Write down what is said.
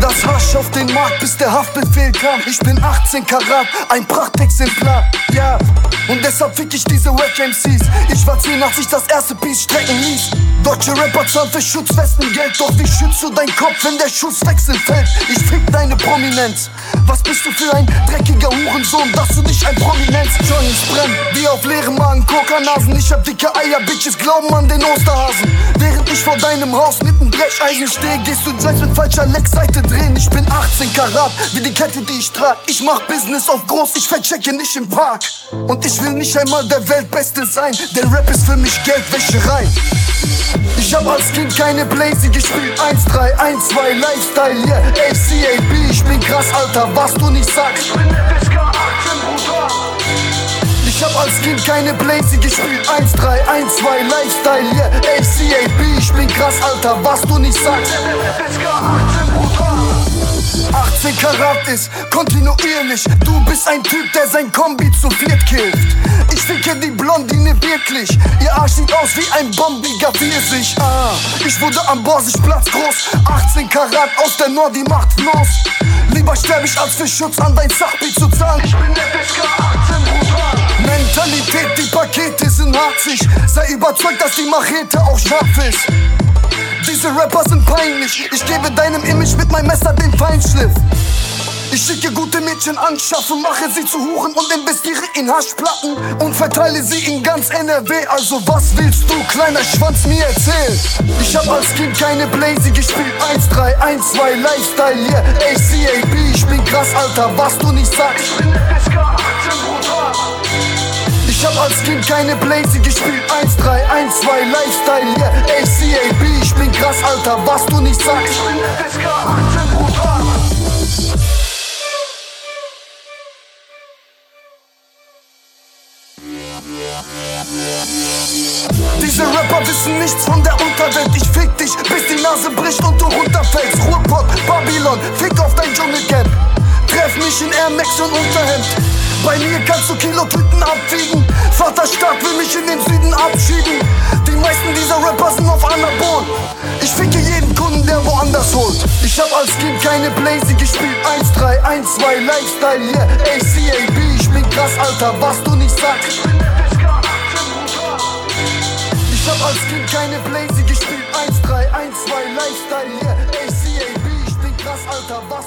das Hasch auf den Markt, bis der Haftbefehl kam. Ich bin 18 Karat, ein Prachtexemplar, ja. Und deshalb fick ich diese Wack MCs. Ich war 10, als ich das erste Piece strecken ließ. Deutsche Rapper zahlen für Schutzwesten Geld, doch wie schützt du deinen Kopf, wenn der Schusswechsel fällt? Ich fick deine Prominenz. Was bist du für ein dreckiger Hurensohn, dass du nicht ein Prominenz Johnny's brennen, wie auf leerem Magen, Kokanasen. Ich hab dicke Eier, Bitches glauben an den Osterhasen. Ich vor deinem Haus mit nem Brecheisen stehe, gehst du gleich mit falscher Leckseite drehen. Ich bin 18 Karat, wie die Kette, die ich trag. Ich mach Business auf groß, ich verchecke nicht im Park. Und ich will nicht einmal der Weltbeste sein, denn Rap ist für mich Geldwäscherei. Ich hab als Kind keine Blazy gespielt. 1, 3, 1, 2, Lifestyle, yeah. ACAB, ich bin krass, Alter, was du nicht sagst. Ich bin FSK als Kind keine Blazy gespielt. 1, 3, 1, 2, Lifestyle, yeah. ACAB, ich bin krass, Alter, was du nicht sagst. Ich bin FSK 18, Bruder. 18 Karat ist kontinuierlich. Du bist ein Typ, der sein Kombi zu viert killt. Ich ficke die Blondine wirklich. Ihr Arsch sieht aus wie ein bombiger Pfirsich. Ah, ich wurde am Borsigplatz groß. 18 Karat aus der Nordi macht los. Lieber sterb ich als für Schutz an dein Sachbeat zu zahlen. Ich bin der FSK 18 brutal. Mentalität, die Pakete sind harzig. Sei überzeugt, dass die Machete auch scharf ist. Diese Rapper sind peinlich. Ich gebe deinem Image mit meinem Messer den Feinschliff. Ich schicke gute Mädchen anschaffen, mache sie zu Huren und investiere in Haschplatten und verteile sie in ganz NRW. Also was willst du, kleiner Schwanz, mir erzählen? Ich hab als Kind keine Blazy gespielt. 1, 3, 1, 2, Lifestyle, yeah, ACAB. Ich bin krass, Alter, was du nicht sagst. Ich bin FSK 18, Bruder. Ich hab als Kind keine Blazy gespielt. 1, 3, 1, 2, Lifestyle, yeah, ACAB. Ich bin krass, Alter, was du nicht sagst. Ich bin FSK 18, Bruder. Diese Rapper wissen nichts von der Unterwelt. Ich fick dich, bis die Nase bricht und du runterfällst. Ruhrpott, Babylon, fick auf dein Dschungelcamp. Treff mich in Air Max und Unterhemd. Bei mir kannst du Kilotüten abwiegen. Vaterstaat will mich in den Süden abschieben. Die meisten dieser Rapper sind auf Anabol. Ich ficke jeden Kunden, der woanders holt. Ich hab als Kind keine Blazy gespielt. 1, 3, 1, 2, Lifestyle, yeah, ACAB. Ich bin krass, Alter, was du nicht sagst. Ich bin FSK 18, Bruder. Ich hab als Kind keine Blazy gespielt. 1, 3, 1, 2, Lifestyle, yeah, ACAB. Ich bin krass, Alter, was.